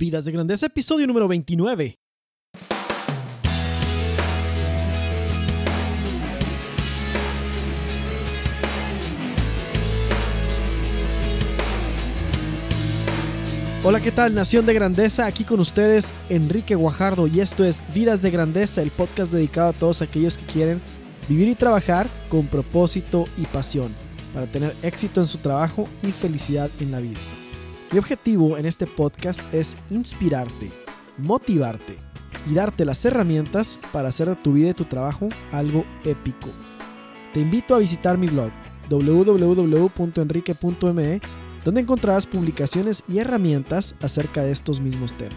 Vidas de Grandeza, episodio número 29. Hola, ¿qué tal? Nación de Grandeza, aquí con ustedes Enrique Guajardo y esto es Vidas de Grandeza, el podcast dedicado a todos aquellos que quieren vivir y trabajar con propósito y pasión para tener éxito en su trabajo y felicidad en la vida. Mi objetivo en este podcast es inspirarte, motivarte y darte las herramientas para hacer de tu vida y tu trabajo algo épico. Te invito a visitar mi blog www.enrique.me donde encontrarás publicaciones y herramientas acerca de estos mismos temas.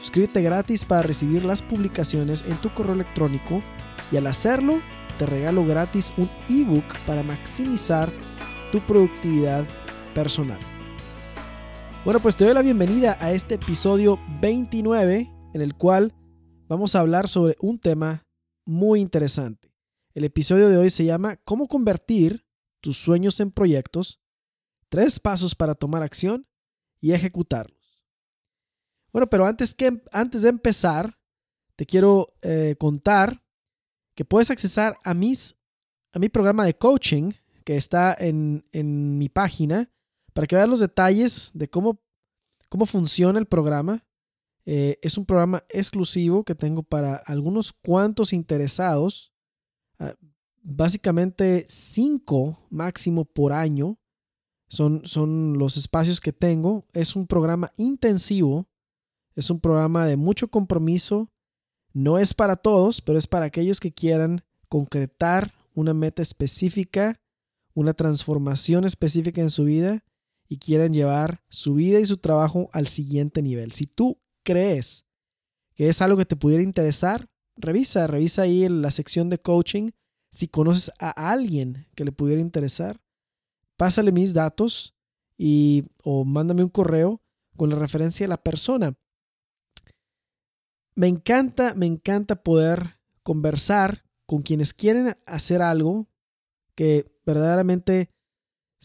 Suscríbete gratis para recibir las publicaciones en tu correo electrónico y al hacerlo te regalo gratis un ebook para maximizar tu productividad personal. Bueno, pues te doy la bienvenida a este episodio 29 en el cual vamos a hablar sobre un tema muy interesante. El episodio de hoy se llama ¿Cómo convertir tus sueños en proyectos Tres pasos para tomar acción y ejecutarlos. Bueno, pero antes, que, antes de empezar, te quiero eh, contar que puedes accesar a, mis, a mi programa de coaching que está en, en mi página para que veas los detalles de cómo, cómo funciona el programa. Eh, es un programa exclusivo que tengo para algunos cuantos interesados, ah, básicamente cinco máximo por año son, son los espacios que tengo. Es un programa intensivo, es un programa de mucho compromiso. No es para todos, pero es para aquellos que quieran concretar una meta específica, una transformación específica en su vida y quieran llevar su vida y su trabajo al siguiente nivel. Si tú crees que es algo que te pudiera interesar, revisa, revisa ahí en la sección de coaching si conoces a alguien que le pudiera interesar pásale mis datos y o mándame un correo con la referencia a la persona. Me encanta, me encanta poder conversar con quienes quieren hacer algo que verdaderamente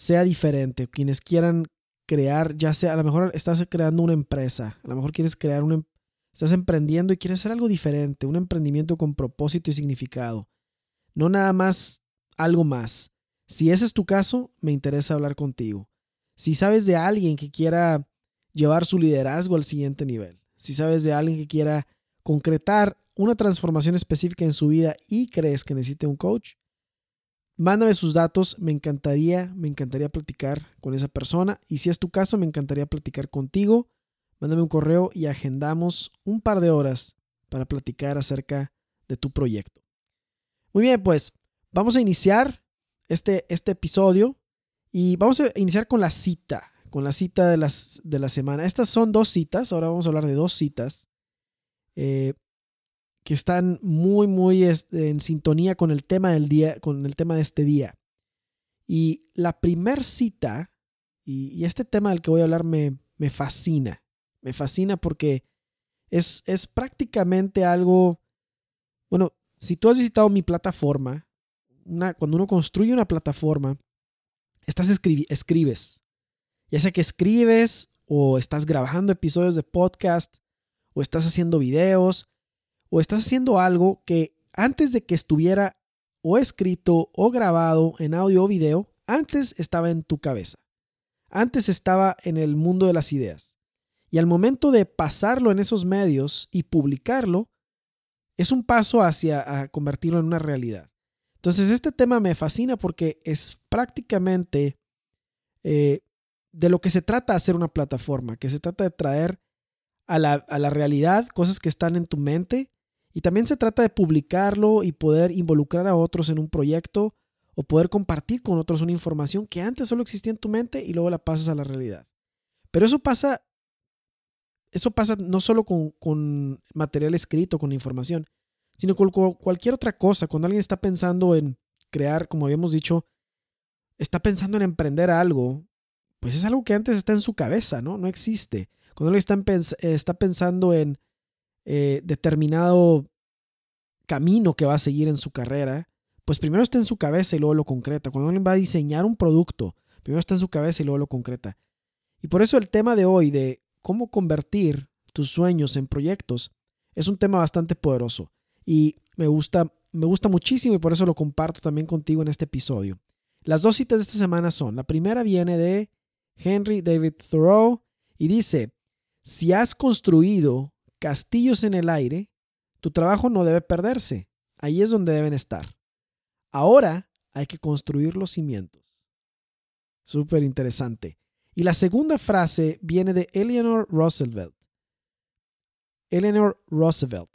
sea diferente, quienes quieran crear, ya sea, a lo mejor estás creando una empresa, a lo mejor quieres crear una, em, estás emprendiendo y quieres hacer algo diferente, un emprendimiento con propósito y significado, no nada más algo más. Si ese es tu caso, me interesa hablar contigo. Si sabes de alguien que quiera llevar su liderazgo al siguiente nivel, si sabes de alguien que quiera concretar una transformación específica en su vida y crees que necesite un coach, mándame sus datos, me encantaría, me encantaría platicar con esa persona y si es tu caso, me encantaría platicar contigo. Mándame un correo y agendamos un par de horas para platicar acerca de tu proyecto. Muy bien, pues vamos a iniciar este, este episodio y vamos a iniciar con la cita, con la cita de, las, de la semana. Estas son dos citas, ahora vamos a hablar de dos citas eh, que están muy, muy este, en sintonía con el tema del día, con el tema de este día. Y la primer cita, y, este tema del que voy a hablar me, me fascina, me fascina porque es, es prácticamente algo, bueno, si tú has visitado mi plataforma, cuando uno construye una plataforma, estás escribes. Ya sea que escribes o estás grabando episodios de podcast o estás haciendo videos o estás haciendo algo que antes de que estuviera o escrito o grabado en audio o video, antes estaba en tu cabeza. Antes estaba en el mundo de las ideas. Y al momento de pasarlo en esos medios y publicarlo, es un paso hacia convertirlo en una realidad. Entonces, este tema me fascina porque es prácticamente eh, de lo que se trata hacer una plataforma, que se trata de traer a la, a la realidad cosas que están en tu mente y también se trata de publicarlo y poder involucrar a otros en un proyecto o poder compartir con otros una información que antes solo existía en tu mente y luego la pasas a la realidad. Pero eso pasa, eso pasa no solo con, con material escrito, con información, sino con cualquier otra cosa. Cuando alguien está pensando en crear, como habíamos dicho, está pensando en emprender algo, pues es algo que antes está en su cabeza, ¿no? No existe. Cuando alguien está, está pensando en eh, determinado camino que va a seguir en su carrera, pues primero está en su cabeza y luego lo concreta. Cuando alguien va a diseñar un producto, primero está en su cabeza y luego lo concreta. Y por eso el tema de hoy de cómo convertir tus sueños en proyectos es un tema bastante poderoso y me gusta, me gusta muchísimo y por eso lo comparto también contigo en este episodio. Las dos citas de esta semana son, la primera viene de Henry David Thoreau y dice, si has construido castillos en el aire, tu trabajo no debe perderse, ahí es donde deben estar. Ahora hay que construir los cimientos. Súper interesante. Y la segunda frase viene de Eleanor Roosevelt. Eleanor Roosevelt.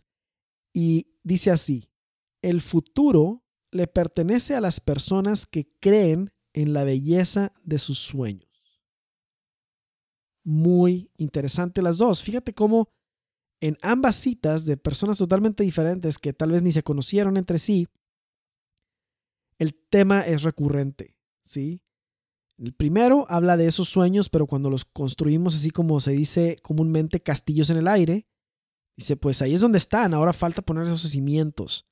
Y dice así, el futuro le pertenece a las personas que creen en la belleza de sus sueños. Muy interesante las dos. Fíjate cómo en ambas citas de personas totalmente diferentes que tal vez ni se conocieron entre sí, el tema es recurrente, ¿sí? El primero habla de esos sueños, pero cuando los construimos así como se dice comúnmente castillos en el aire, dice, pues ahí es donde están, ahora falta poner esos cimientos.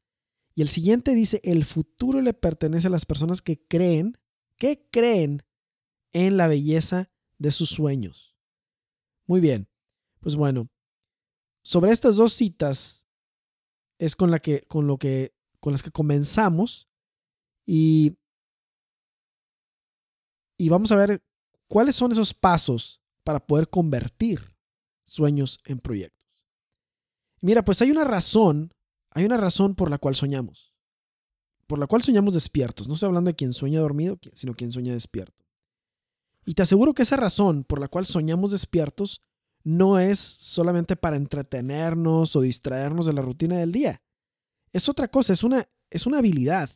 Y el siguiente dice, el futuro le pertenece a las personas que creen, que creen en la belleza de sus sueños. Muy bien, pues bueno, sobre estas dos citas es con, la que, con, lo que, con las que comenzamos y, y vamos a ver cuáles son esos pasos para poder convertir sueños en proyectos. Mira, pues hay una razón, hay una razón por la cual soñamos. Por la cual soñamos despiertos. No estoy hablando de quien sueña dormido, sino quien sueña despierto. Y te aseguro que esa razón por la cual soñamos despiertos no es solamente para entretenernos o distraernos de la rutina del día. Es otra cosa, es una, es una habilidad.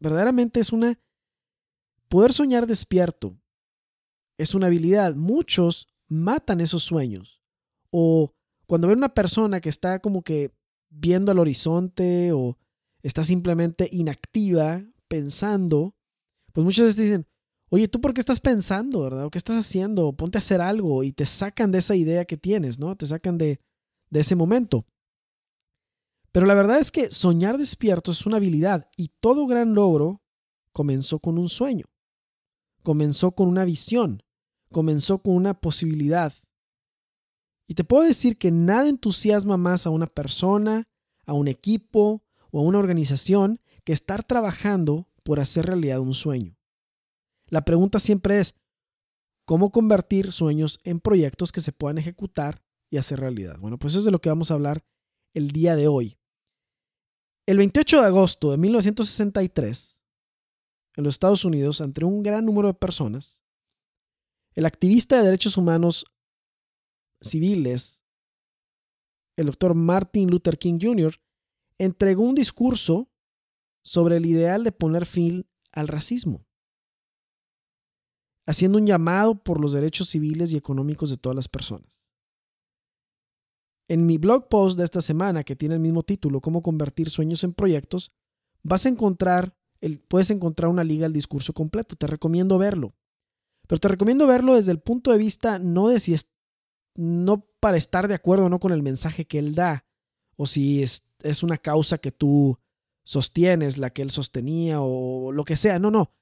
Verdaderamente es una... Poder soñar despierto es una habilidad. Muchos matan esos sueños. O cuando ven una persona que está como que viendo al horizonte o está simplemente inactiva, pensando, pues muchas veces dicen, oye, ¿tú por qué estás pensando, verdad? ¿O qué estás haciendo? Ponte a hacer algo y te sacan de esa idea que tienes, ¿no? Te sacan de, de ese momento. Pero la verdad es que soñar despierto es una habilidad y todo gran logro comenzó con un sueño, comenzó con una visión, comenzó con una posibilidad. Y te puedo decir que nada entusiasma más a una persona, a un equipo o a una organización que estar trabajando por hacer realidad un sueño. La pregunta siempre es, ¿cómo convertir sueños en proyectos que se puedan ejecutar y hacer realidad? Bueno, pues eso es de lo que vamos a hablar el día de hoy. El 28 de agosto de 1963, en los Estados Unidos, entre un gran número de personas, el activista de derechos humanos civiles, el doctor Martin Luther King Jr., entregó un discurso sobre el ideal de poner fin al racismo, haciendo un llamado por los derechos civiles y económicos de todas las personas. En mi blog post de esta semana, que tiene el mismo título, Cómo convertir sueños en proyectos, vas a encontrar, puedes encontrar una liga al discurso completo. Te recomiendo verlo. Pero te recomiendo verlo desde el punto de vista no de si es, no para estar de acuerdo no con el mensaje que él da, o si es, es una causa que tú sostienes, la que él sostenía, o lo que sea. No, no.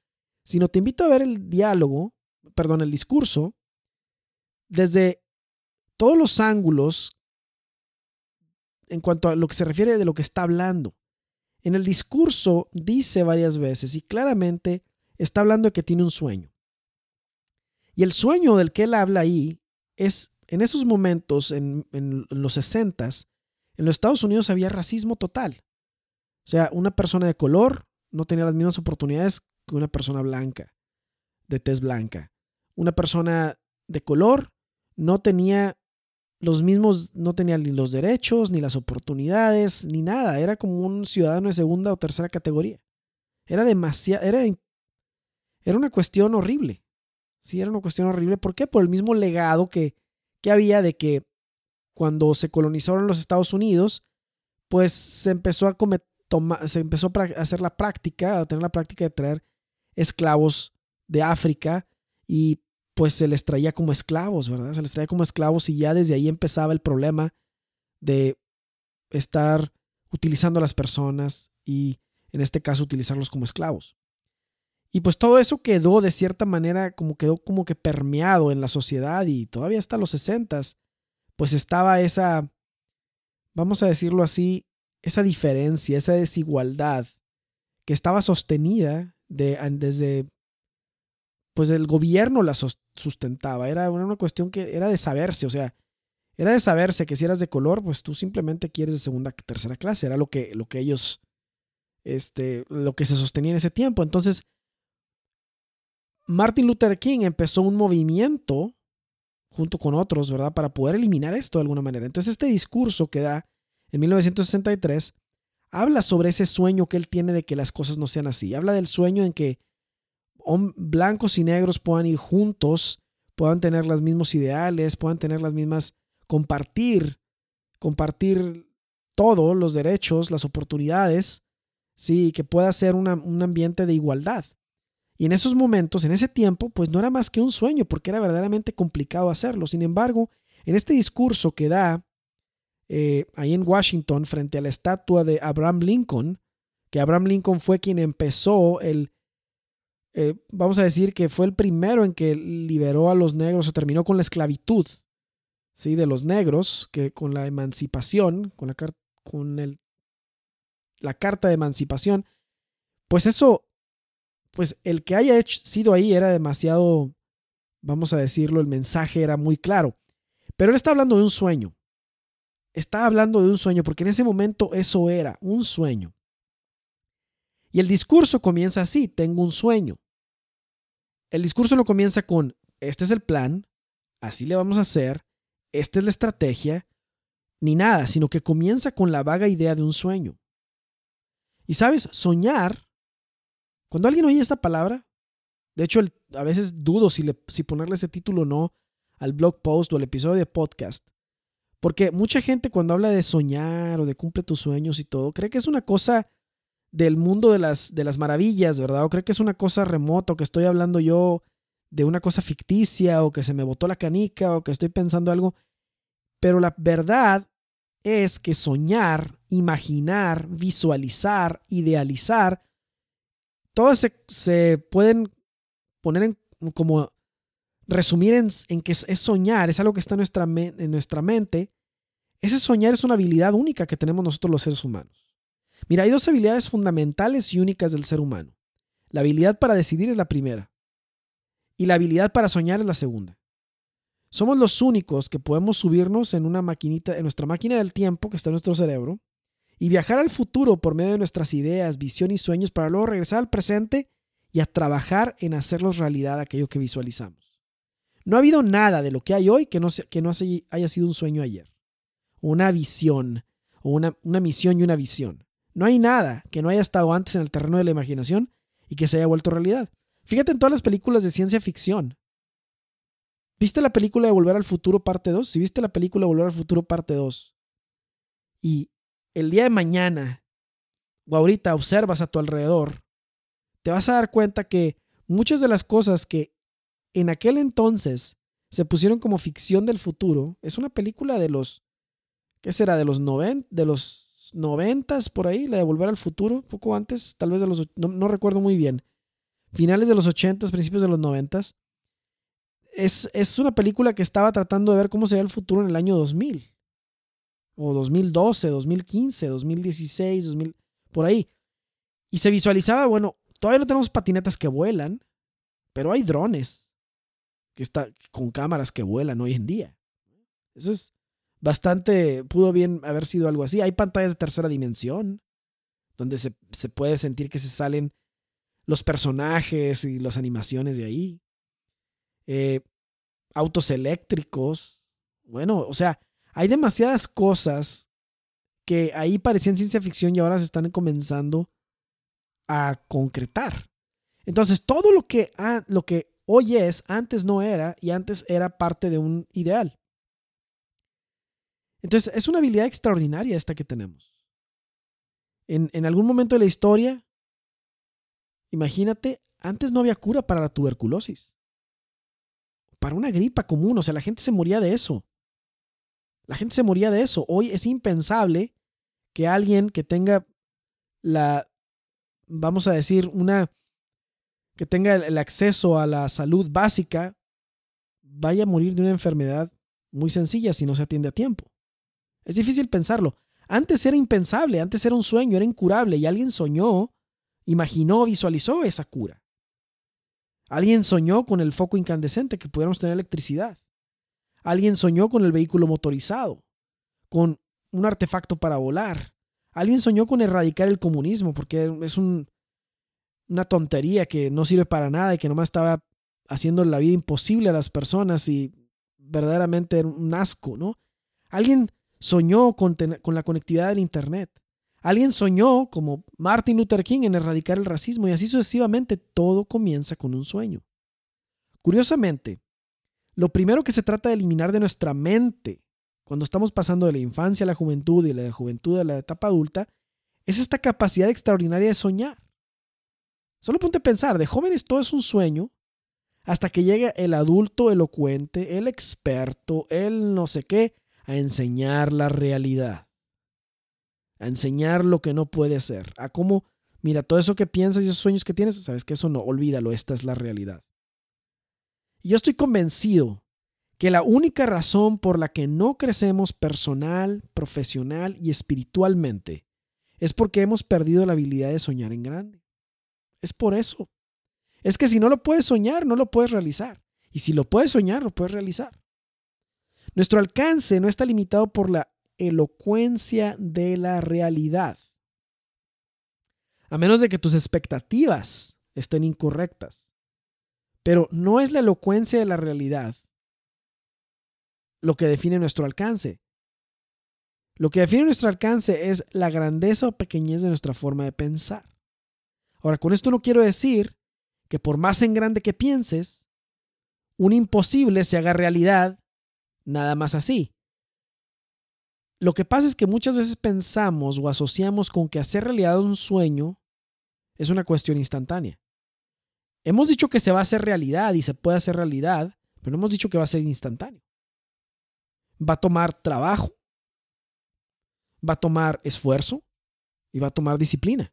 Sino te invito a ver el diálogo, perdón, el discurso, desde todos los ángulos en cuanto a lo que se refiere de lo que está hablando. En el discurso dice varias veces y claramente está hablando de que tiene un sueño. Y el sueño del que él habla ahí es, en esos momentos, en, los 60 en los Estados Unidos había racismo total. O sea, una persona de color no tenía las mismas oportunidades que una persona blanca, de tez blanca. Una persona de color no tenía los mismos no tenían ni los derechos, ni las oportunidades, ni nada. Era como un ciudadano de segunda o tercera categoría. Era demasiado, era, era una cuestión horrible. Sí, era una cuestión horrible. ¿Por qué? Por el mismo legado que, que había de que cuando se colonizaron los Estados Unidos, pues se empezó a se empezó a hacer la práctica, a tener la práctica de traer esclavos de África y pues se les traía como esclavos, ¿verdad? Se les traía como esclavos y ya desde ahí empezaba el problema de estar utilizando a las personas y en este caso utilizarlos como esclavos. Y pues todo eso quedó de cierta manera como quedó como que permeado en la sociedad y todavía hasta los 60 pues estaba esa, vamos a decirlo así, esa diferencia, esa desigualdad que estaba sostenida de, desde, pues el gobierno la sustentaba. Era una cuestión que era de saberse, o sea, era de saberse que si eras de color, pues tú simplemente quieres de segunda, tercera clase. Era lo que, lo que ellos, este, lo que se sostenía en ese tiempo. Entonces, Martin Luther King empezó un movimiento junto con otros, ¿verdad? Para poder eliminar esto de alguna manera. Entonces, este discurso que da en 1963 habla sobre ese sueño que él tiene de que las cosas no sean así. Habla del sueño en que blancos y negros puedan ir juntos, puedan tener los mismos ideales, puedan tener las mismas, compartir, compartir todos los derechos, las oportunidades, sí, que pueda ser un ambiente de igualdad. Y en esos momentos, en ese tiempo, pues no era más que un sueño, porque era verdaderamente complicado hacerlo. Sin embargo, en este discurso que da eh, ahí en Washington frente a la estatua de Abraham Lincoln, que Abraham Lincoln fue quien empezó el, eh, vamos a decir que fue el primero en que liberó a los negros o terminó con la esclavitud, ¿sí? De los negros, que con la emancipación, con la, con la carta de emancipación, pues eso pues el que haya hecho, sido ahí era demasiado, vamos a decirlo, el mensaje era muy claro. Pero él está hablando de un sueño. Está hablando de un sueño, porque en ese momento eso era un sueño. Y el discurso comienza así, tengo un sueño. El discurso lo comienza con, este es el plan, así le vamos a hacer, esta es la estrategia, ni nada, sino que comienza con la vaga idea de un sueño. Y sabes, soñar cuando alguien oye esta palabra, de hecho, a veces dudo si, si ponerle ese título o no al blog post o al episodio de podcast. Porque mucha gente cuando habla de soñar o de cumple tus sueños y todo, cree que es una cosa del mundo de las, de las maravillas, ¿verdad? O cree que es una cosa remota o que estoy hablando yo de una cosa ficticia o que se me botó la canica o que estoy pensando algo. Pero la verdad es que soñar, imaginar, visualizar, idealizar, todas se, pueden poner en como resumir en, que es, soñar, es algo que está en nuestra, en nuestra mente. Ese soñar es una habilidad única que tenemos nosotros los seres humanos. Mira, hay dos habilidades fundamentales y únicas del ser humano. La habilidad para decidir es la primera y la habilidad para soñar es la segunda. Somos los únicos que podemos subirnos en una maquinita, en nuestra máquina del tiempo que está en nuestro cerebro y viajar al futuro por medio de nuestras ideas, visión y sueños para luego regresar al presente y a trabajar en hacerlos realidad aquello que visualizamos. No ha habido nada de lo que hay hoy que no, que no haya sido un sueño ayer, una visión, o una, una misión y una visión. No hay nada que no haya estado antes en el terreno de la imaginación y que se haya vuelto realidad. Fíjate en todas las películas de ciencia ficción. ¿Viste la película de Volver al Futuro parte 2? Si viste la película de Volver al Futuro parte 2 y el día de mañana o ahorita observas a tu alrededor, te vas a dar cuenta que muchas de las cosas que en aquel entonces se pusieron como ficción del futuro, es una película de los, ¿qué será? De los, noven, de los noventas por ahí, la de Volver al Futuro, poco antes, tal vez de los, no, recuerdo muy bien, finales de los ochentas, principios de los noventas. Es, es una película que estaba tratando de ver cómo sería el futuro en el año 2000 o 2012, 2015, 2016, 2000, por ahí. Y se visualizaba, bueno, todavía no tenemos patinetas que vuelan, pero hay drones que está, con cámaras que vuelan hoy en día. Eso es bastante, pudo bien haber sido algo así. Hay pantallas de tercera dimensión, donde se, se puede sentir que se salen los personajes y las animaciones de ahí. Eh, autos eléctricos. Bueno, o sea, hay demasiadas cosas que ahí parecían ciencia ficción y ahora se están comenzando a concretar. Entonces, todo lo que, lo que hoy es, antes no era y antes era parte de un ideal. Entonces, es una habilidad extraordinaria esta que tenemos. En, en algún momento de la historia, imagínate, antes no había cura para la tuberculosis, para una gripa común, o sea, la gente se moría de eso. La gente se moría de eso. Hoy es impensable que alguien que tenga la, vamos a decir, una, que tenga el acceso a la salud básica, vaya a morir de una enfermedad muy sencilla si no se atiende a tiempo. Es difícil pensarlo. Antes era impensable, antes era un sueño, era incurable y alguien soñó, imaginó, visualizó esa cura. Alguien soñó con el foco incandescente que pudiéramos tener electricidad. Alguien soñó con el vehículo motorizado, con un artefacto para volar. Alguien soñó con erradicar el comunismo porque es un, una tontería que no sirve para nada y que nomás estaba haciendo la vida imposible a las personas y verdaderamente era un asco, ¿no? Alguien soñó con, con la conectividad del Internet. Alguien soñó, como Martin Luther King, en erradicar el racismo y así sucesivamente todo comienza con un sueño. Curiosamente, lo primero que se trata de eliminar de nuestra mente cuando estamos pasando de la infancia a la juventud y de la juventud a la etapa adulta es esta capacidad extraordinaria de soñar. Solo ponte a pensar, de jóvenes todo es un sueño hasta que llega el adulto elocuente, el experto, el no sé qué, a enseñar la realidad a enseñar lo que no puede ser, a cómo, mira, todo eso que piensas y esos sueños que tienes, sabes que eso no, olvídalo, esta es la realidad. Yo estoy convencido que la única razón por la que no crecemos personal, profesional y espiritualmente es porque hemos perdido la habilidad de soñar en grande. Es por eso. Es que si no lo puedes soñar, no lo puedes realizar. Y si lo puedes soñar, lo puedes realizar. Nuestro alcance no está limitado por la elocuencia de la realidad. A menos de que tus expectativas estén incorrectas. Pero no es la elocuencia de la realidad lo que define nuestro alcance. Lo que define nuestro alcance es la grandeza o pequeñez de nuestra forma de pensar. Ahora, con esto no quiero decir que por más en grande que pienses, un imposible se haga realidad nada más así. Lo que pasa es que muchas veces pensamos o asociamos con que hacer realidad un sueño es una cuestión instantánea. Hemos dicho que se va a hacer realidad y se puede hacer realidad, pero no hemos dicho que va a ser instantáneo. Va a tomar trabajo, va a tomar esfuerzo y va a tomar disciplina.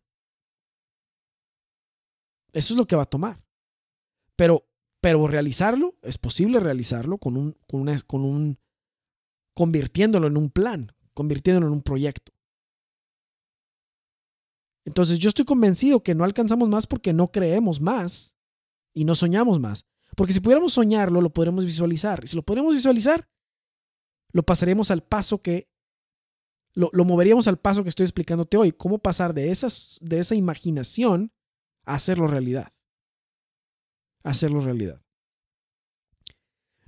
Eso es lo que va a tomar. Pero, pero realizarlo, es posible realizarlo con un, con, con un, convirtiéndolo en un plan, convirtiéndolo en un proyecto. Entonces yo estoy convencido que no alcanzamos más porque no creemos más y no soñamos más. Porque si pudiéramos soñarlo, lo podremos visualizar. Y si lo podemos visualizar, lo pasaríamos al paso que, lo, lo moveríamos al paso que estoy explicándote hoy. Cómo pasar de, esas, de esa imaginación hacerlo realidad. Hacerlo realidad.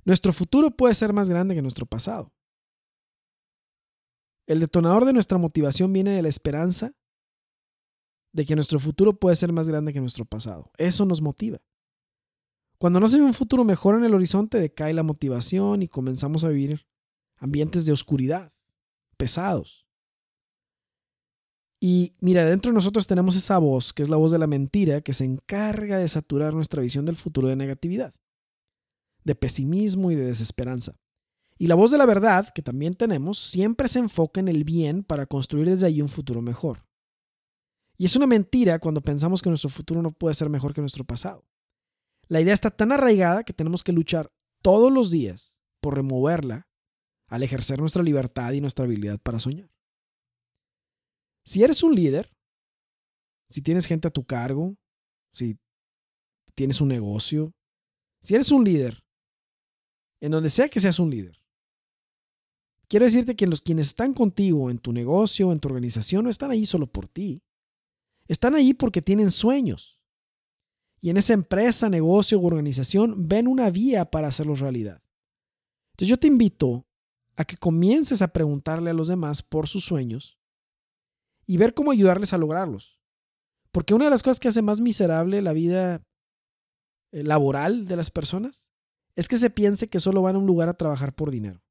Nuestro futuro puede ser más grande que nuestro pasado. El detonador de nuestra motivación viene de la esperanza de que nuestro futuro puede ser más grande que nuestro pasado. Eso nos motiva. Cuando no se ve un futuro mejor en el horizonte, decae la motivación y comenzamos a vivir ambientes de oscuridad, pesados. Y mira, dentro de nosotros tenemos esa voz, que es la voz de la mentira, que se encarga de saturar nuestra visión del futuro de negatividad, de pesimismo y de desesperanza. Y la voz de la verdad, que también tenemos, siempre se enfoca en el bien para construir desde allí un futuro mejor. Y es una mentira cuando pensamos que nuestro futuro no puede ser mejor que nuestro pasado. La idea está tan arraigada que tenemos que luchar todos los días por removerla al ejercer nuestra libertad y nuestra habilidad para soñar. Si eres un líder, si tienes gente a tu cargo, si tienes un negocio, si eres un líder, en donde sea que seas un líder, Quiero decirte que los quienes están contigo en tu negocio, en tu organización, no están ahí solo por ti. Están ahí porque tienen sueños. Y en esa empresa, negocio o organización ven una vía para hacerlos realidad. Entonces yo te invito a que comiences a preguntarle a los demás por sus sueños y ver cómo ayudarles a lograrlos. Porque una de las cosas que hace más miserable la vida eh, laboral de las personas es que se piense que solo van a un lugar a trabajar por dinero.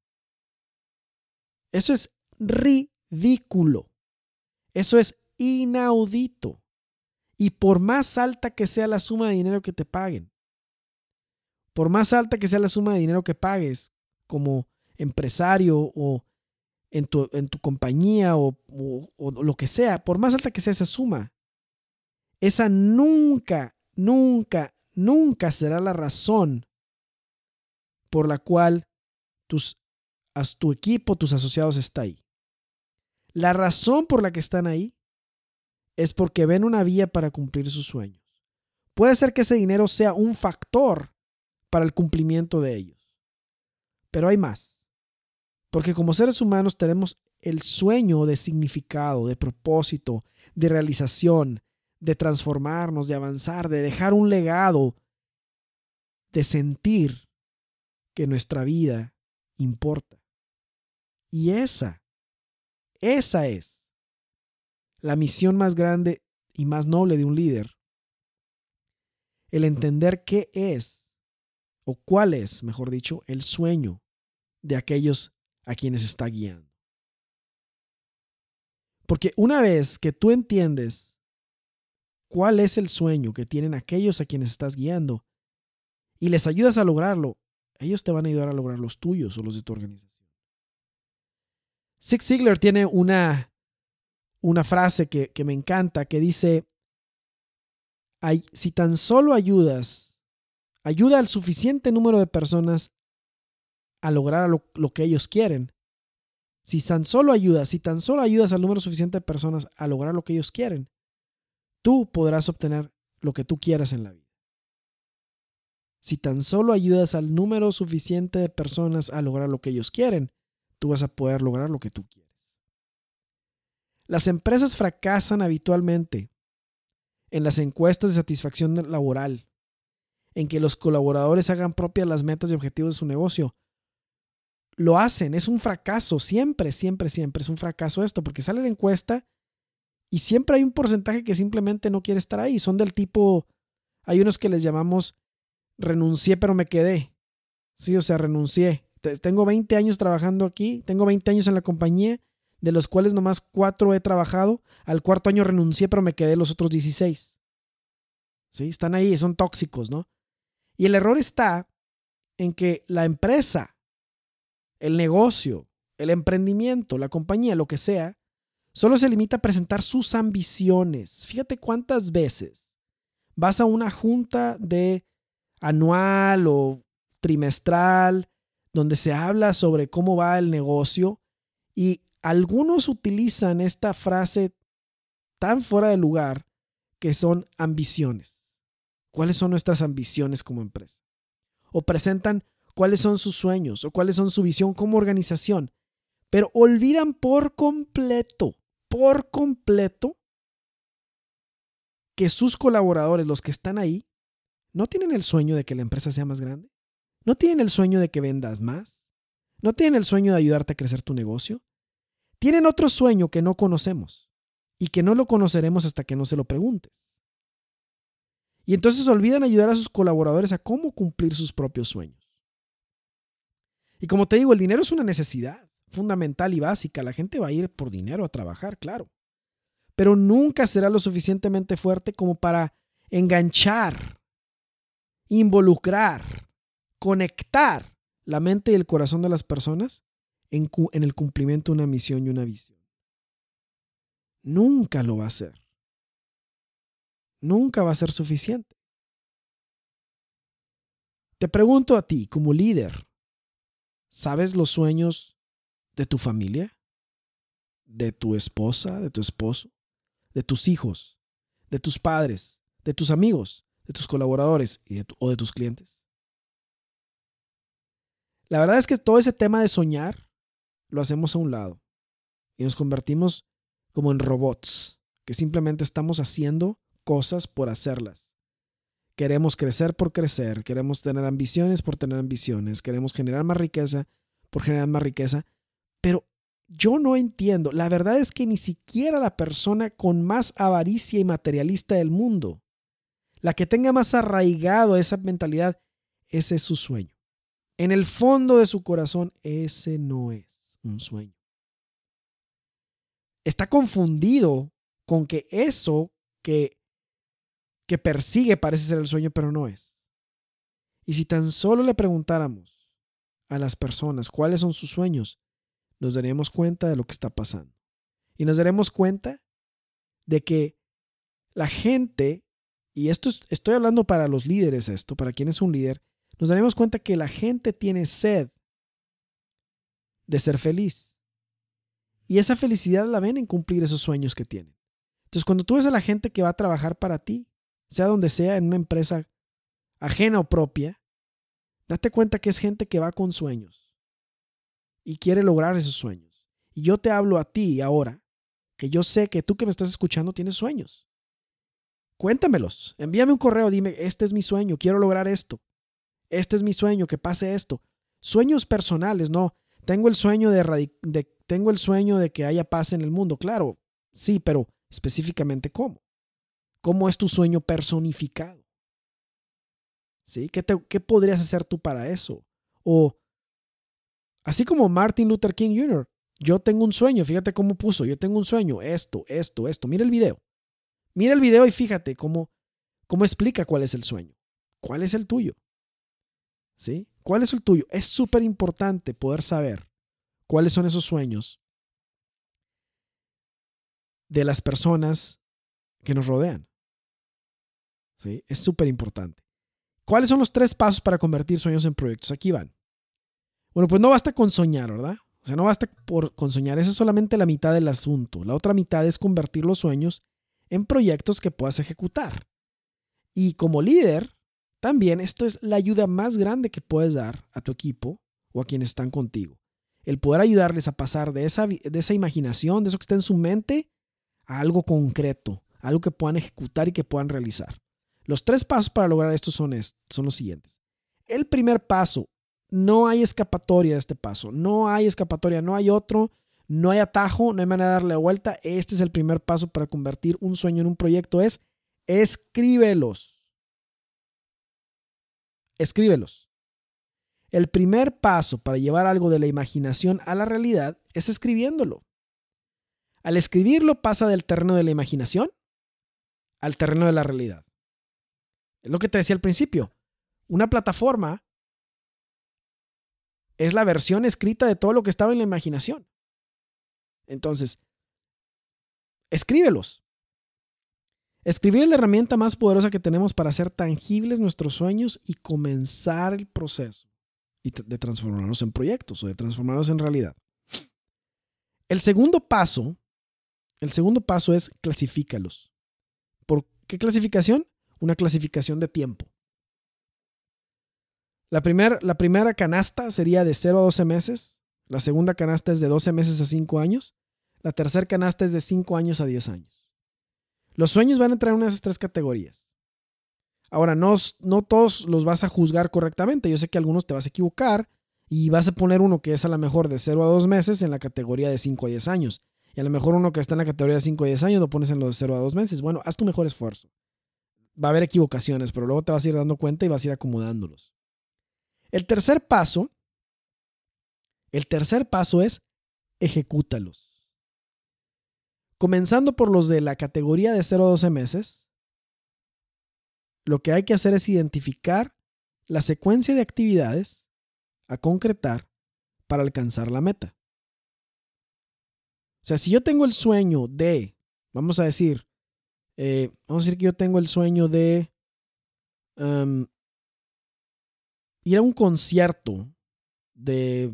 Eso es ridículo. Eso es inaudito. Y por más alta que sea la suma de dinero que te paguen, por más alta que sea la suma de dinero que pagues como empresario o en tu, en tu compañía o, o lo que sea, por más alta que sea esa suma, esa nunca, nunca, nunca será la razón por la cual tus tu equipo, tus asociados está ahí. La razón por la que están ahí es porque ven una vía para cumplir sus sueños. Puede ser que ese dinero sea un factor para el cumplimiento de ellos. Pero hay más. Porque como seres humanos tenemos el sueño de significado, de propósito, de realización, de transformarnos, de avanzar, de dejar un legado, de sentir que nuestra vida importa. Y esa, esa es la misión más grande y más noble de un líder. El entender qué es, o cuál es, mejor dicho, el sueño de aquellos a quienes está guiando. Porque una vez que tú entiendes cuál es el sueño que tienen aquellos a quienes estás guiando y les ayudas a lograrlo, ellos te van a ayudar a lograr los tuyos o los de tu organización. Zig Ziglar tiene una, una frase que, que me encanta que dice, si tan solo ayudas, ayuda al suficiente número de personas a lograr lo, que ellos quieren, si tan solo ayudas, si tan solo ayudas al número suficiente de personas a lograr lo que ellos quieren, tú podrás obtener lo que tú quieras en la vida. Si tan solo ayudas al número suficiente de personas a lograr lo que ellos quieren, tú vas a poder lograr lo que tú quieres. Las empresas fracasan habitualmente en las encuestas de satisfacción laboral, en que los colaboradores hagan propias las metas y objetivos de su negocio, lo hacen. Es un fracaso, siempre, siempre, siempre es un fracaso esto, porque sale la encuesta y siempre hay un porcentaje que simplemente no quiere estar ahí. Son del tipo, hay unos que les llamamos renuncié pero me quedé. Sí, o sea, renuncié. Tengo 20 años trabajando aquí, tengo 20 años en la compañía, de los cuales nomás cuatro he trabajado. Al cuarto año renuncié pero me quedé los otros 16. Sí, están ahí, son tóxicos, ¿no? Y el error está en que la empresa el negocio, el emprendimiento, la compañía, lo que sea, solo se limita a presentar sus ambiciones. Fíjate cuántas veces vas a una junta de anual o trimestral donde se habla sobre cómo va el negocio y algunos utilizan esta frase tan fuera de lugar que son ambiciones. ¿Cuáles son nuestras ambiciones como empresa? O presentan cuáles son sus sueños o cuáles son su visión como organización, pero olvidan por completo, por completo, que sus colaboradores, los que están ahí, no tienen el sueño de que la empresa sea más grande, no tienen el sueño de que vendas más, no tienen el sueño de ayudarte a crecer tu negocio, tienen otro sueño que no conocemos y que no lo conoceremos hasta que no se lo preguntes. Y entonces olvidan ayudar a sus colaboradores a cómo cumplir sus propios sueños. Y como te digo, el dinero es una necesidad fundamental y básica. La gente va a ir por dinero a trabajar, claro. Pero nunca será lo suficientemente fuerte como para enganchar, involucrar, conectar la mente y el corazón de las personas en, el cumplimiento de una misión y una visión. Nunca lo va a hacer. Nunca va a ser suficiente. Te pregunto a ti, como líder, ¿Sabes los sueños de tu familia? ¿De tu esposa, de tu esposo? ¿De tus hijos? ¿De tus padres? ¿De tus amigos? ¿De tus colaboradores y o de tus clientes? La verdad es que todo ese tema de soñar lo hacemos a un lado y nos convertimos como en robots, que simplemente estamos haciendo cosas por hacerlas. Queremos crecer por crecer, queremos tener ambiciones por tener ambiciones, queremos generar más riqueza por generar más riqueza, pero yo no entiendo. La verdad es que ni siquiera la persona con más avaricia y materialista del mundo, la que tenga más arraigado esa mentalidad, ese es su sueño. En el fondo de su corazón, ese no es un sueño. Está confundido con que eso que que persigue parece ser el sueño, pero no es. Y si tan solo le preguntáramos a las personas cuáles son sus sueños, nos daríamos cuenta de lo que está pasando. Y nos daremos cuenta de que la gente, y esto estoy hablando para los líderes esto, para quien es un líder, nos daremos cuenta que la gente tiene sed de ser feliz. Y esa felicidad la ven en cumplir esos sueños que tienen. Entonces, cuando tú ves a la gente que va a trabajar para ti, sea donde sea, en una empresa ajena o propia, date cuenta que es gente que va con sueños y quiere lograr esos sueños. Y yo te hablo a ti ahora, que yo sé que tú que me estás escuchando tienes sueños. Cuéntamelos, envíame un correo, dime, este es mi sueño, quiero lograr esto. Este es mi sueño, que pase esto. Sueños personales, no. Tengo el sueño de, de, tengo el sueño de que haya paz en el mundo, claro, sí, pero específicamente cómo. ¿Cómo es tu sueño personificado? ¿Sí? ¿Qué, ¿Qué podrías hacer tú para eso? O, así como Martin Luther King Jr., yo tengo un sueño, fíjate cómo puso, yo tengo un sueño, esto, esto, esto. Mira el video. Mira el video y fíjate cómo, cómo explica cuál es el sueño. ¿Cuál es el tuyo? ¿Sí? ¿Cuál es el tuyo? Es súper importante poder saber cuáles son esos sueños de las personas que nos rodean. Es súper importante. ¿Cuáles son los tres pasos para convertir sueños en proyectos? Aquí van. Bueno, pues no basta con soñar, ¿verdad? O sea, no basta por, con soñar. Esa es solamente la mitad del asunto. La otra mitad es convertir los sueños en proyectos que puedas ejecutar. Y como líder, también esto es la ayuda más grande que puedes dar a tu equipo o a quienes están contigo. El poder ayudarles a pasar de esa, de esa imaginación, de eso que está en su mente, a algo concreto, algo que puedan ejecutar y que puedan realizar. Los tres pasos para lograr esto son, son los siguientes. El primer paso, no hay escapatoria de este paso, no hay escapatoria, no hay otro, no hay atajo, no hay manera de darle vuelta. Este es el primer paso para convertir un sueño en un proyecto, es escríbelos. Escríbelos. El primer paso para llevar algo de la imaginación a la realidad es escribiéndolo. Al escribirlo pasa del terreno de la imaginación al terreno de la realidad. Es lo que te decía al principio. Una plataforma es la versión escrita de todo lo que estaba en la imaginación. Entonces, escríbelos. Escribir es la herramienta más poderosa que tenemos para hacer tangibles nuestros sueños y comenzar el proceso de transformarlos en proyectos o de transformarlos en realidad. El segundo paso, el segundo paso es clasifícalos. ¿Por qué clasificación? Una clasificación de tiempo. La, la primera canasta sería de 0 a 12 meses, la segunda canasta es de 12 meses a 5 años, la tercera canasta es de 5 años a 10 años. Los sueños van a entrar en una de esas tres categorías. Ahora, no, no todos los vas a juzgar correctamente. Yo sé que algunos te vas a equivocar y vas a poner uno que es a lo mejor de 0 a 2 meses en la categoría de 5 a 10 años. Y a lo mejor uno que está en la categoría de 5 a 10 años lo pones en los de 0 a 2 meses. Bueno, haz tu mejor esfuerzo. Va a haber equivocaciones, pero luego te vas a ir dando cuenta y vas a ir acomodándolos. El tercer paso, el tercer paso es ejecútalos. Comenzando por los de la categoría de 0 a 12 meses, lo que hay que hacer es identificar la secuencia de actividades a concretar para alcanzar la meta. O sea, si yo tengo el sueño de, vamos a decir, eh, vamos a decir que yo tengo el sueño de ir a un concierto de,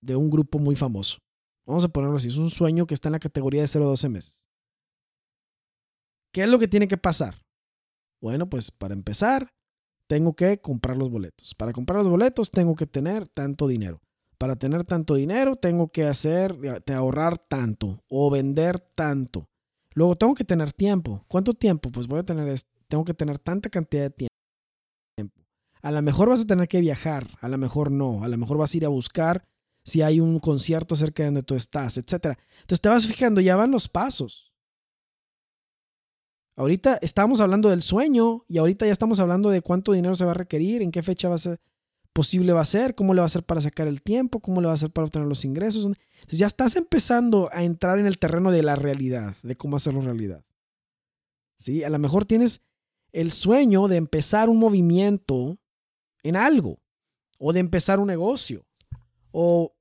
de un grupo muy famoso. Vamos a ponerlo así, es un sueño que está en la categoría de 0 a 12 meses. ¿Qué es lo que tiene que pasar? Bueno, pues para empezar, tengo que comprar los boletos. Para comprar los boletos tengo que tener tanto dinero. Para tener tanto dinero tengo que hacer, ahorrar tanto o vender tanto. Luego tengo que tener tiempo. ¿Cuánto tiempo? Pues voy a tener, tengo que tener tanta cantidad de tiempo. A lo mejor vas a tener que viajar, a lo mejor no, a lo mejor vas a ir a buscar si hay un concierto cerca de donde tú estás, etc. Entonces te vas fijando, ya van los pasos. Ahorita estamos hablando del sueño y ahorita ya estamos hablando de cuánto dinero se va a requerir, en qué fecha va a posible va a ser, cómo le va a hacer para sacar el tiempo, cómo le va a hacer para obtener los ingresos. Entonces ya estás empezando a entrar en el terreno de la realidad, de cómo hacerlo realidad. ¿Sí? A lo mejor tienes el sueño de empezar un movimiento en algo o de empezar un negocio o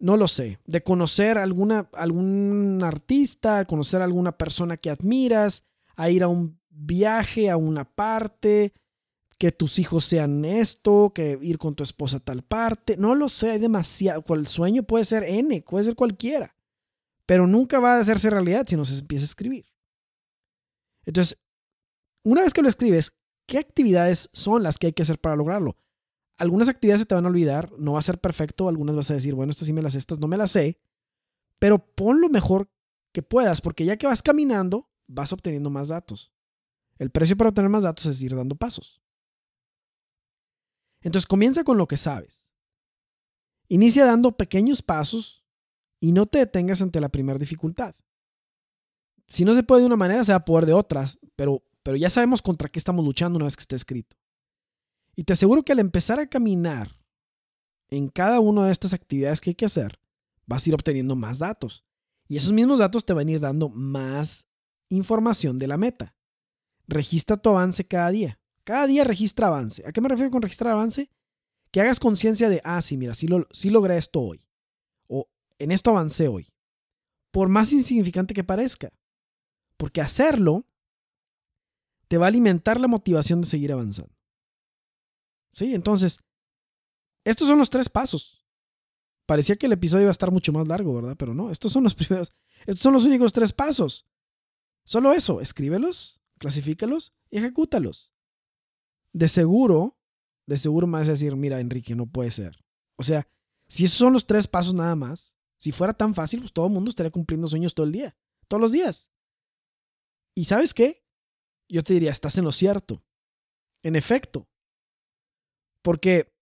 no lo sé, de conocer alguna, algún artista, conocer a alguna persona que admiras, a ir a un viaje a una parte, que tus hijos sean esto, que ir con tu esposa a tal parte. No lo sé, hay demasiado. El sueño puede ser N, puede ser cualquiera. Pero nunca va a hacerse realidad si no se empieza a escribir. Entonces, una vez que lo escribes, ¿qué actividades son las que hay que hacer para lograrlo? Algunas actividades se te van a olvidar, no va a ser perfecto, algunas vas a decir, bueno, estas sí me las estas no me las sé, pero pon lo mejor que puedas, porque ya que vas caminando, vas obteniendo más datos. El precio para obtener más datos es ir dando pasos. Entonces comienza con lo que sabes. Inicia dando pequeños pasos y no te detengas ante la primera dificultad. Si no se puede de una manera, se va a poder de otras, pero, pero ya sabemos contra qué estamos luchando una vez que esté escrito. Y te aseguro que al empezar a caminar en cada una de estas actividades que hay que hacer, vas a ir obteniendo más datos. Y esos mismos datos te van a ir dando más información de la meta. Registra tu avance cada día. Cada día registra avance. ¿A qué me refiero con registrar avance? Que hagas conciencia de, ah, sí, mira, sí, lo, sí logré esto hoy. O en esto avancé hoy. Por más insignificante que parezca. Porque hacerlo te va a alimentar la motivación de seguir avanzando. ¿Sí? Entonces, estos son los tres pasos. Parecía que el episodio iba a estar mucho más largo, ¿verdad? Pero no, estos son los primeros, estos son los únicos tres pasos. Solo eso, escríbelos, clasifícalos y ejecútalos. De seguro, de seguro me vas decir, mira, Enrique, no puede ser. O sea, si esos son los tres pasos nada más, si fuera tan fácil, pues todo el mundo estaría cumpliendo sueños todo el día, todos los días. ¿Y sabes qué? Yo te diría, estás en lo cierto. En efecto. Porque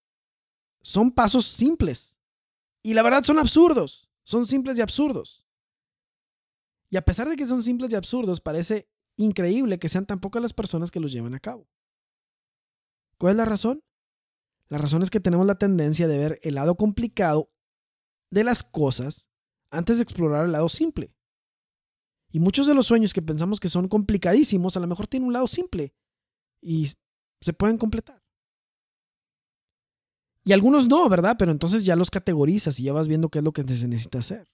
son pasos simples. Y la verdad son absurdos. Son simples y absurdos. Y a pesar de que son simples y absurdos, parece increíble que sean tan pocas las personas que los llevan a cabo. ¿Cuál es la razón? La razón es que tenemos la tendencia de ver el lado complicado de las cosas antes de explorar el lado simple. Y muchos de los sueños que pensamos que son complicadísimos, a lo mejor tienen un lado simple y se pueden completar. Y algunos no, ¿verdad? Pero entonces ya los categorizas y ya vas viendo qué es lo que se necesita hacer.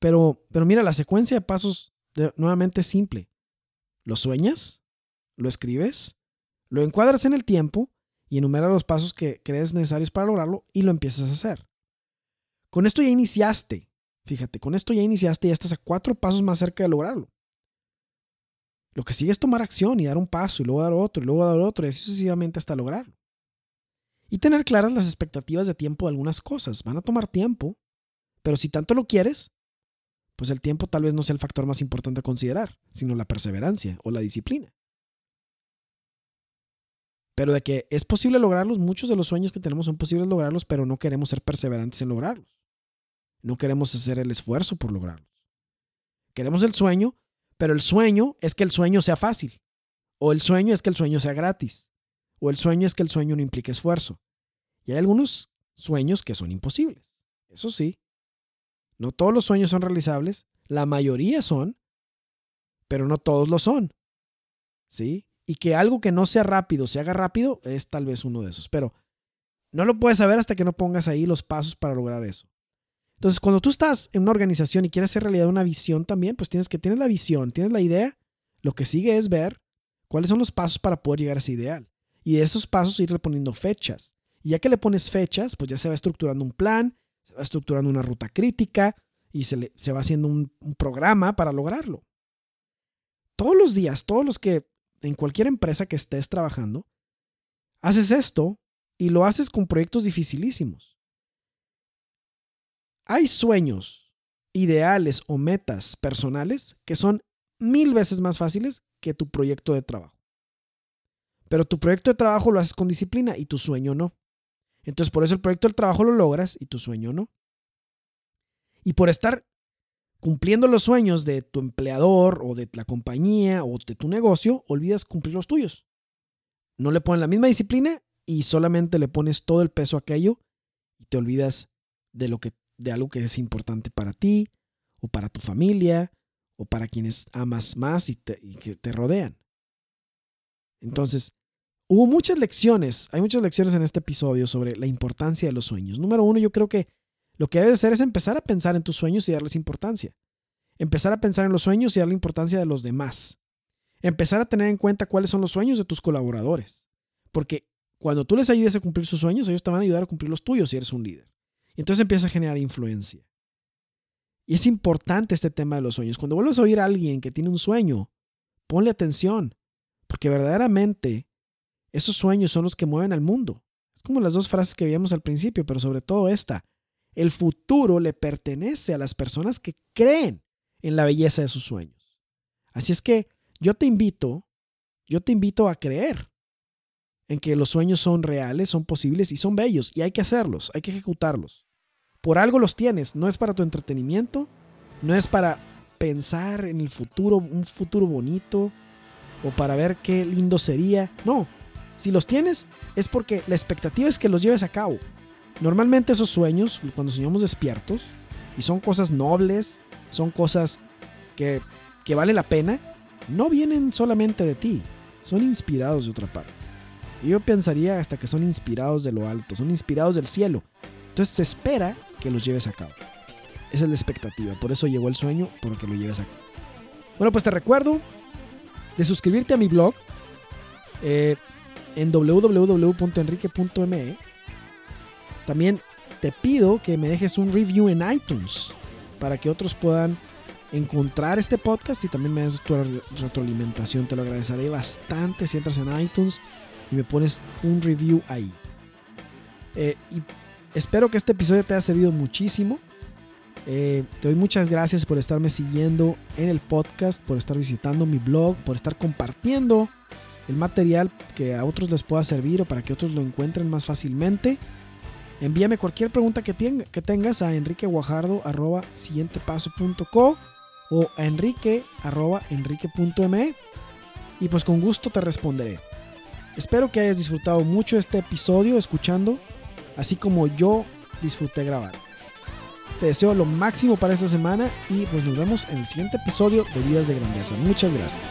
Pero, pero mira, la secuencia de pasos nuevamente es simple. Lo sueñas, lo escribes, lo encuadras en el tiempo y enumera los pasos que crees necesarios para lograrlo y lo empiezas a hacer. Con esto ya iniciaste Fíjate, con esto ya iniciaste y ya estás a cuatro pasos más cerca de lograrlo. Lo que sigue es tomar acción y dar un paso y luego dar otro y luego dar otro y así sucesivamente hasta lograrlo. Y tener claras las expectativas de tiempo de algunas cosas. Van a tomar tiempo, pero si tanto lo quieres, pues el tiempo tal vez no sea el factor más importante a considerar, sino la perseverancia o la disciplina. Pero de que es posible lograrlos, muchos de los sueños que tenemos son posibles lograrlos, pero no queremos ser perseverantes en lograrlos. No queremos hacer el esfuerzo por lograrlos. Queremos el sueño, pero el sueño es que el sueño sea fácil. O el sueño es que el sueño sea gratis. O el sueño es que el sueño no implique esfuerzo. Y hay algunos sueños que son imposibles. Eso sí. No todos los sueños son realizables. La mayoría son, pero no todos lo son. ¿Sí? Y que algo que no sea rápido se haga rápido es tal vez uno de esos. Pero no lo puedes saber hasta que no pongas ahí los pasos para lograr eso. Entonces, cuando tú estás en una organización y quieres hacer realidad una visión también, pues tienes que tener la visión, tienes la idea, lo que sigue es ver cuáles son los pasos para poder llegar a ese ideal. Y de esos pasos irle poniendo fechas. Y ya que le pones fechas, pues ya se va estructurando un plan, se va estructurando una ruta crítica y se, le, se va haciendo un programa para lograrlo. Todos los días, todos los que en cualquier empresa que estés trabajando, haces esto y lo haces con proyectos dificilísimos. Hay sueños, ideales o metas personales que son mil veces más fáciles que tu proyecto de trabajo. Pero tu proyecto de trabajo lo haces con disciplina y tu sueño no. Entonces por eso el proyecto del trabajo lo logras y tu sueño no. Y por estar cumpliendo los sueños de tu empleador o de la compañía o de tu negocio, olvidas cumplir los tuyos. No le pones la misma disciplina y solamente le pones todo el peso a aquello y te olvidas de lo que de algo que es importante para ti o para tu familia o para quienes amas más y, que te rodean. Entonces, hubo muchas lecciones, hay muchas lecciones en este episodio sobre la importancia de los sueños. Número uno, yo creo que lo que debes hacer es empezar a pensar en tus sueños y darles importancia. Empezar a pensar en los sueños y darle importancia de los demás. empezar a tener en cuenta cuáles son los sueños de tus colaboradores. Porque cuando tú les ayudes a cumplir sus sueños, ellos te van a ayudar a cumplir los tuyos si eres un líder. Y entonces empieza a generar influencia. Y es importante este tema de los sueños. Cuando vuelves a oír a alguien que tiene un sueño, ponle atención, porque verdaderamente esos sueños son los que mueven al mundo. Es como las dos frases que veíamos al principio, pero sobre todo esta. El futuro le pertenece a las personas que creen en la belleza de sus sueños. Así es que yo te invito, yo te invito a creer en que los sueños son reales, son posibles y son bellos y hay que hacerlos, hay que ejecutarlos. Por algo los tienes, no es para tu entretenimiento, no es para pensar en el futuro, un futuro bonito o para ver qué lindo sería, no. Si los tienes es porque la expectativa es que los lleves a cabo. Normalmente esos sueños, cuando soñamos despiertos, y son cosas nobles, son cosas que, que vale la pena, no vienen solamente de ti, son inspirados de otra parte. Yo pensaría hasta que son inspirados de lo alto, son inspirados del cielo. Entonces se espera que los lleves a cabo. Esa es la expectativa, por eso llegó el sueño, por que lo lleves a cabo. Bueno, pues te recuerdo de suscribirte a mi blog eh, en www.enrique.me. También te pido que me dejes un review en iTunes para que otros puedan encontrar este podcast y también me des tu retroalimentación. Te lo agradeceré bastante si entras en iTunes y me pones un review ahí. Eh, y espero que este episodio te haya servido muchísimo. Eh, te doy muchas gracias por estarme siguiendo en el podcast, por estar visitando mi blog, por estar compartiendo el material que a otros les pueda servir o para que otros lo encuentren más fácilmente. Envíame cualquier pregunta que, que tengas a enriqueguajardo.siguientepaso.co o a enrique.enrique.me y pues con gusto te responderé. Espero que hayas disfrutado mucho este episodio escuchando, así como yo disfruté grabar. Te deseo lo máximo para esta semana y pues nos vemos en el siguiente episodio de Vidas de Grandeza. Muchas gracias.